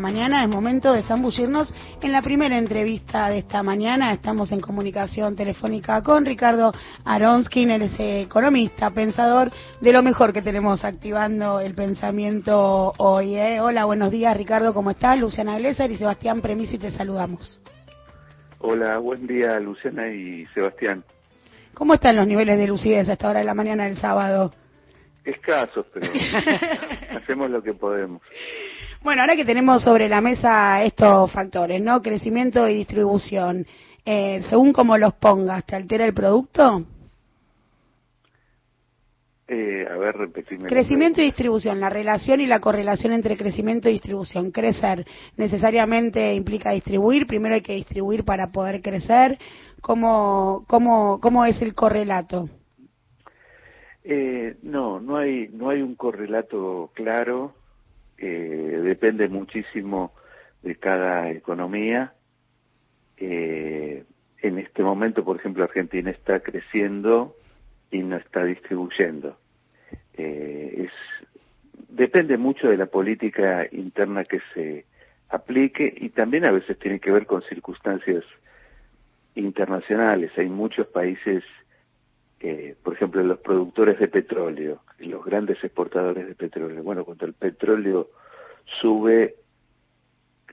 mañana es momento de zambullirnos en la primera entrevista de esta mañana. Estamos en comunicación telefónica con Ricardo Aronskin, él es economista, pensador de lo mejor que tenemos activando el pensamiento hoy. ¿eh? Hola, buenos días Ricardo, ¿cómo estás? Luciana Glesser y Sebastián Premisi te saludamos. Hola, buen día Luciana y Sebastián. ¿Cómo están los niveles de lucidez a esta hora de la mañana del sábado? Escasos, pero hacemos lo que podemos. Bueno, ahora que tenemos sobre la mesa estos factores, ¿no? Crecimiento y distribución, eh, según cómo los pongas, ¿te altera el producto? Eh, a ver, repetime. Crecimiento y distribución, la relación y la correlación entre crecimiento y distribución. Crecer necesariamente implica distribuir, primero hay que distribuir para poder crecer. ¿Cómo, cómo, cómo es el correlato? Eh, no, no hay, no hay un correlato claro. Eh, depende muchísimo de cada economía. Eh, en este momento, por ejemplo, Argentina está creciendo y no está distribuyendo. Eh, es, depende mucho de la política interna que se aplique y también a veces tiene que ver con circunstancias internacionales. Hay muchos países, eh, por ejemplo, los productores de petróleo, los grandes exportadores de petróleo. Bueno, cuando el petróleo sube,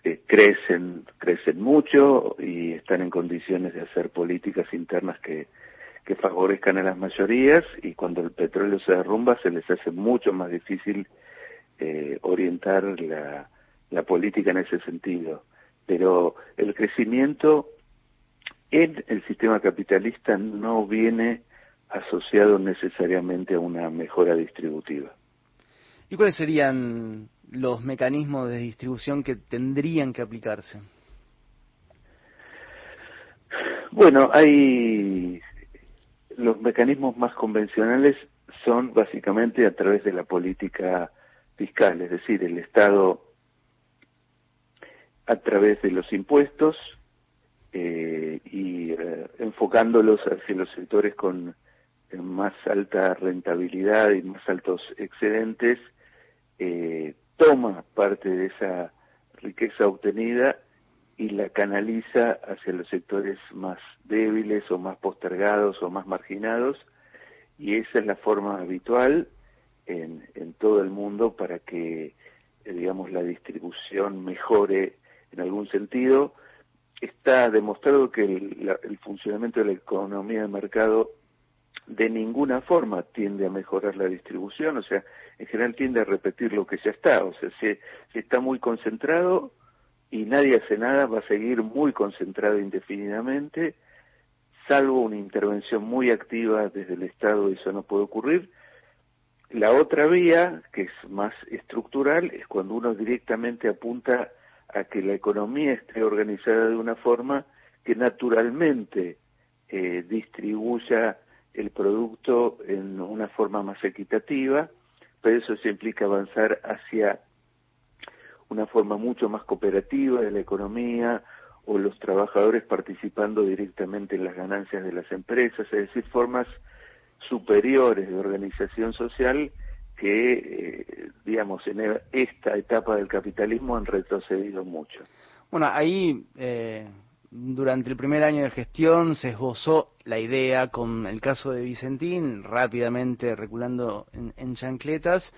eh, crecen, crecen mucho y están en condiciones de hacer políticas internas que que favorezcan a las mayorías y cuando el petróleo se derrumba se les hace mucho más difícil eh, orientar la, la política en ese sentido. Pero el crecimiento en el sistema capitalista no viene asociado necesariamente a una mejora distributiva. ¿Y cuáles serían los mecanismos de distribución que tendrían que aplicarse? Bueno, hay los mecanismos más convencionales son básicamente a través de la política fiscal, es decir, el Estado a través de los impuestos eh, y eh, enfocándolos hacia los sectores con más alta rentabilidad y más altos excedentes, eh, toma parte de esa riqueza obtenida y la canaliza hacia los sectores más débiles o más postergados o más marginados. Y esa es la forma habitual en, en todo el mundo para que eh, digamos la distribución mejore en algún sentido. Está demostrado que el, el funcionamiento de la economía de mercado de ninguna forma tiende a mejorar la distribución, o sea, en general tiende a repetir lo que ya está, o sea, si, está muy concentrado, y nadie hace nada, va a seguir muy concentrado indefinidamente, salvo una intervención muy activa desde el Estado, eso no puede ocurrir. La otra vía, que es más estructural, es cuando uno directamente apunta a que la economía esté organizada de una forma que naturalmente eh, distribuya el producto en una forma más equitativa, pero eso se implica avanzar hacia una forma mucho más cooperativa de la economía o los trabajadores participando directamente en las ganancias de las empresas, es decir, formas superiores de organización social que, eh, digamos, en esta etapa del capitalismo han retrocedido mucho. Bueno, ahí, eh, durante el primer año de gestión se esbozó la idea con el caso de Vicentín, rápidamente reculando en, en chancletas,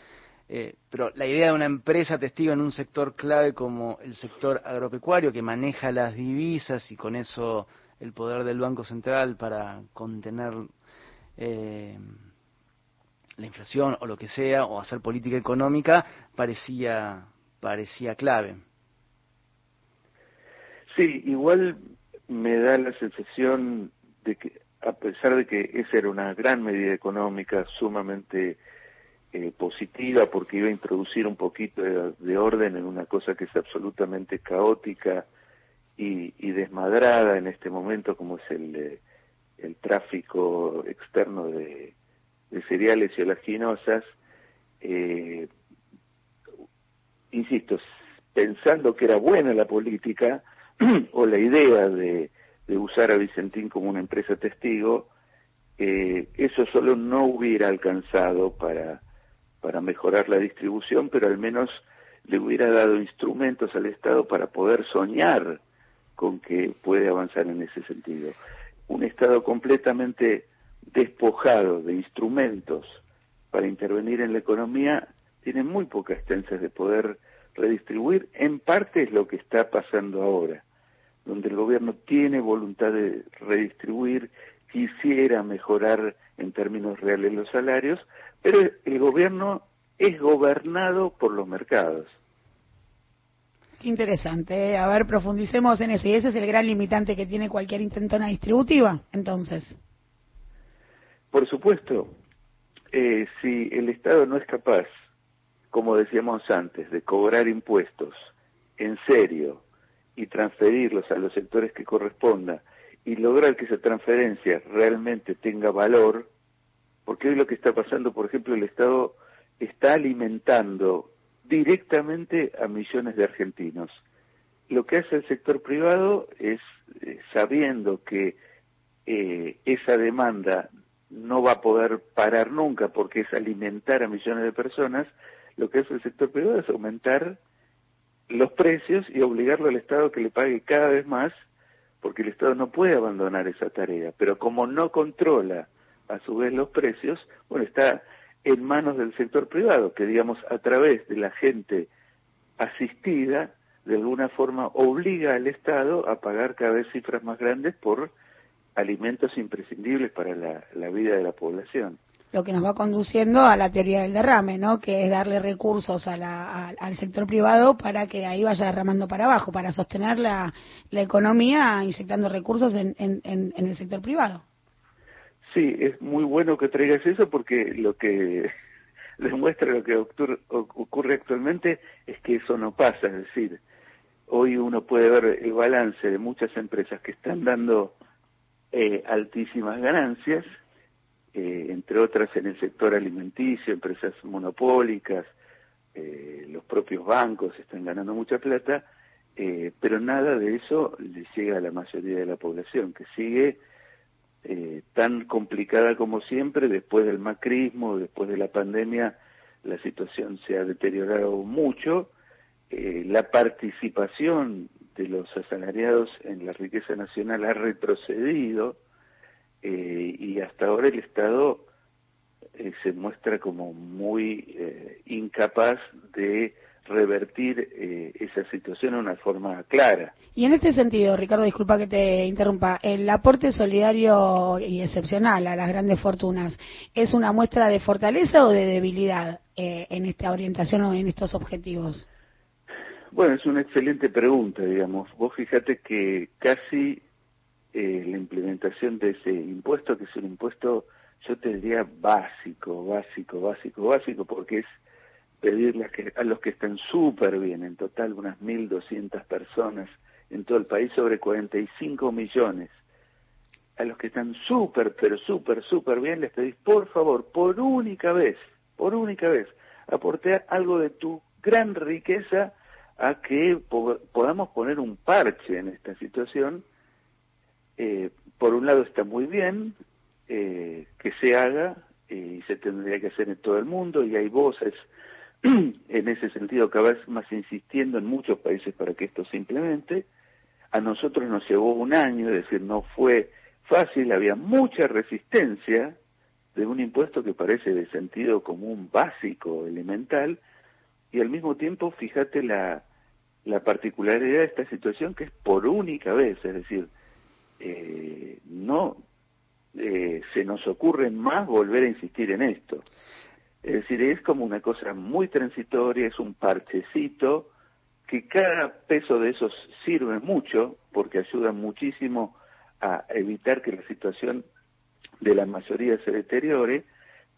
eh, pero la idea de una empresa testigo en un sector clave como el sector agropecuario que maneja las divisas y con eso el poder del Banco Central para contener eh, la inflación o lo que sea o hacer política económica parecía parecía clave. Sí, igual me da la sensación de que a pesar de que esa era una gran medida económica sumamente eh, positiva porque iba a introducir un poquito de, orden en una cosa que es absolutamente caótica y, desmadrada en este momento como es el, eh, el tráfico externo de, cereales y olaginosas. Eh, insisto, pensando que era buena la política o la idea de, usar a Vicentín como una empresa testigo, eso solo no hubiera alcanzado para para mejorar la distribución, pero al menos le hubiera dado instrumentos al Estado para poder soñar con que puede avanzar en ese sentido. Un Estado completamente despojado de instrumentos para intervenir en la economía tiene muy pocas chances de poder redistribuir. En parte es lo que está pasando ahora, donde el gobierno tiene voluntad de redistribuir, quisiera mejorar en términos reales los salarios, pero el gobierno es gobernado por los mercados. Qué interesante. ¿eh? A ver, profundicemos en eso. Y ese es el gran limitante que tiene cualquier intentona distributiva, entonces. Por supuesto, eh, si el Estado no es capaz, como decíamos antes, de cobrar impuestos en serio y transferirlos a los sectores que corresponda y lograr que esa transferencia realmente tenga valor, porque hoy lo que está pasando, por ejemplo, el Estado está alimentando directamente a millones de argentinos. Lo que hace el sector privado es, eh, sabiendo que eh, esa demanda no va a poder parar nunca porque es alimentar a millones de personas, lo que hace el sector privado es aumentar los precios y obligarlo al Estado que le pague cada vez más porque el Estado no puede abandonar esa tarea. Pero como no controla a su vez los precios, bueno, está en manos del sector privado, que digamos a través de la gente asistida, de alguna forma obliga al Estado a pagar cada vez cifras más grandes por alimentos imprescindibles para la, vida de la población. Lo que nos va conduciendo a la teoría del derrame, ¿no? Que es darle recursos a al sector privado para que ahí vaya derramando para abajo, para sostener la, economía inyectando recursos en, en el sector privado. Sí, es muy bueno que traigas eso porque lo que demuestra lo que ocurre actualmente es que eso no pasa, es decir, hoy uno puede ver el balance de muchas empresas que están dando eh, altísimas ganancias, eh, entre otras en el sector alimenticio, empresas monopólicas, eh, los propios bancos están ganando mucha plata, pero nada de eso le llega a la mayoría de la población, que sigue eh, tan complicada como siempre, después del macrismo, después de la pandemia, la situación se ha deteriorado mucho, eh, la participación de los asalariados en la riqueza nacional ha retrocedido eh, y hasta ahora el Estado se muestra como muy incapaz de revertir eh, esa situación de una forma clara. Y en este sentido, Ricardo, disculpa que te interrumpa, el aporte solidario y excepcional a las grandes fortunas, ¿es una muestra de fortaleza o de debilidad eh, en esta orientación o en estos objetivos? Bueno, es una excelente pregunta, digamos. Vos fíjate que casi eh, la implementación de ese impuesto, que es un impuesto, yo te diría básico, básico, básico, básico, porque es pedirle a, que, a los que están súper bien, en total unas 1.200 personas en todo el país, sobre 45 millones, a los que están súper, pero súper, súper bien, les pedís, por favor, por única vez, por única vez, aportar algo de tu gran riqueza a que podamos poner un parche en esta situación. Eh, por un lado está muy bien eh, que se haga eh, y se tendría que hacer en todo el mundo y hay voces en ese sentido cada vez más insistiendo en muchos países para que esto se implemente. A nosotros nos llevó un año, es decir, no fue fácil, había mucha resistencia de un impuesto que parece de sentido común básico, elemental, y al mismo tiempo, fíjate la, la particularidad de esta situación que es por única vez, es decir, eh, no eh, se nos ocurre más volver a insistir en esto. Es decir, es como una cosa muy transitoria, es un parchecito, que cada peso de esos sirve mucho, porque ayuda muchísimo a evitar que la situación de la mayoría se deteriore,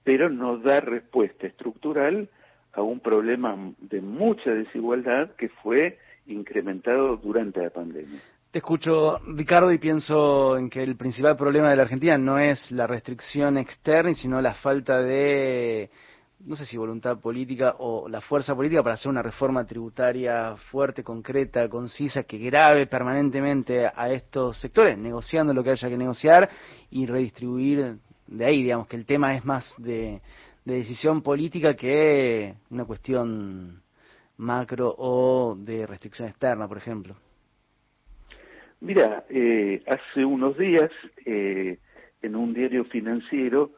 pero no da respuesta estructural a un problema de mucha desigualdad que fue incrementado durante la pandemia. Te escucho, Ricardo, y pienso en que el principal problema de la Argentina no es la restricción externa, sino la falta de no sé si voluntad política o la fuerza política para hacer una reforma tributaria fuerte, concreta, concisa, que grave permanentemente a estos sectores, negociando lo que haya que negociar y redistribuir de ahí, digamos que el tema es más de, decisión política que una cuestión macro o de restricción externa, por ejemplo? Mira, eh, hace unos días eh, en un diario financiero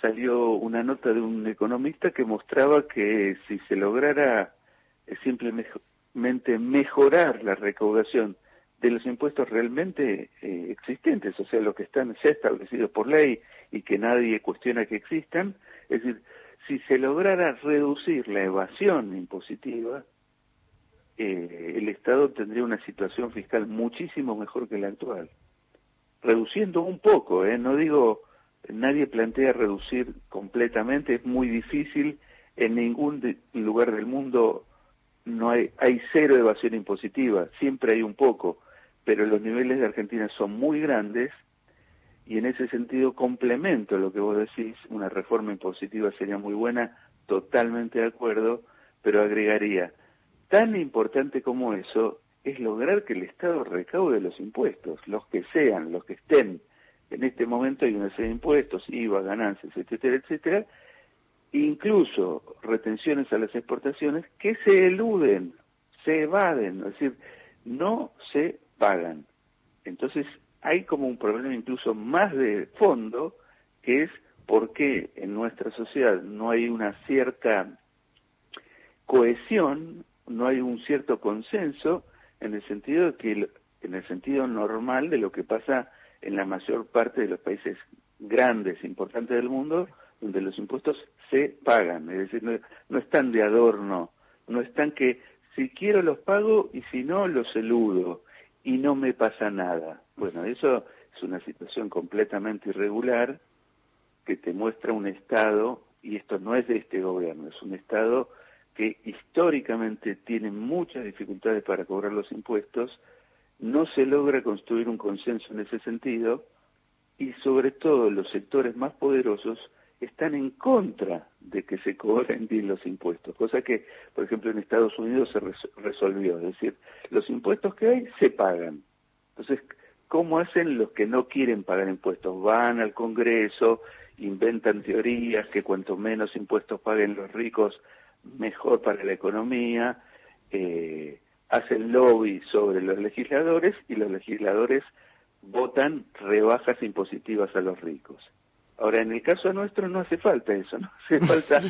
salió una nota de un economista que mostraba que si se lograra eh, simplemente mejorar la recaudación de los impuestos realmente eh, existentes, o sea, los que están ya establecidos por ley y que nadie cuestiona que existan, es decir, si se lograra reducir la evasión impositiva, eh, el Estado tendría una situación fiscal muchísimo mejor que la actual. Reduciendo un poco, ¿eh? no digo nadie plantea reducir completamente, es muy difícil, en ningún lugar del mundo no hay, hay cero evasión impositiva, siempre hay un poco, pero los niveles de Argentina son muy grandes y en ese sentido complemento lo que vos decís, una reforma impositiva sería muy buena, totalmente de acuerdo, pero agregaría, tan importante como eso es lograr que el Estado recaude los impuestos, los que sean, los que estén, en este momento hay una serie de impuestos, IVA, ganancias, etcétera, etcétera, incluso retenciones a las exportaciones que se eluden, se evaden, es decir, no se pagan. Entonces hay como un problema incluso más de fondo, que es por qué en nuestra sociedad no hay una cierta cohesión, no hay un cierto consenso en el sentido de que en el sentido normal de lo que pasa en la mayor parte de los países grandes, importantes del mundo, donde los impuestos se pagan, es decir, no, están de adorno, no están que si quiero los pago y si no los eludo y no me pasa nada. Bueno, eso es una situación completamente irregular que te muestra un Estado, y esto no es de este gobierno, es un Estado que históricamente tiene muchas dificultades para cobrar los impuestos, no se logra construir un consenso en ese sentido y sobre todo los sectores más poderosos están en contra de que se cobren bien los impuestos, cosa que, por ejemplo, en Estados Unidos se resolvió, es decir, los impuestos que hay se pagan. Entonces, ¿cómo hacen los que no quieren pagar impuestos? Van al Congreso, inventan teorías que cuanto menos impuestos paguen los ricos, mejor para la economía, eh, hacen lobby sobre los legisladores y los legisladores votan rebajas impositivas a los ricos. Ahora, en el caso nuestro no hace falta eso, no hace falta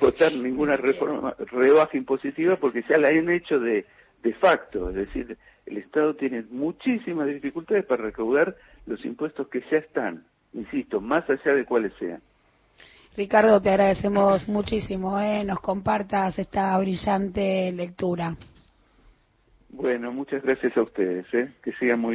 votar ninguna reforma, rebaja impositiva porque ya la han hecho de, de facto, es decir, el Estado tiene muchísimas dificultades para recaudar los impuestos que ya están, insisto, más allá de cuáles sean. Ricardo, te agradecemos muchísimo, ¿eh? nos compartas esta brillante lectura. Bueno, muchas gracias a ustedes, ¿eh? que sigan muy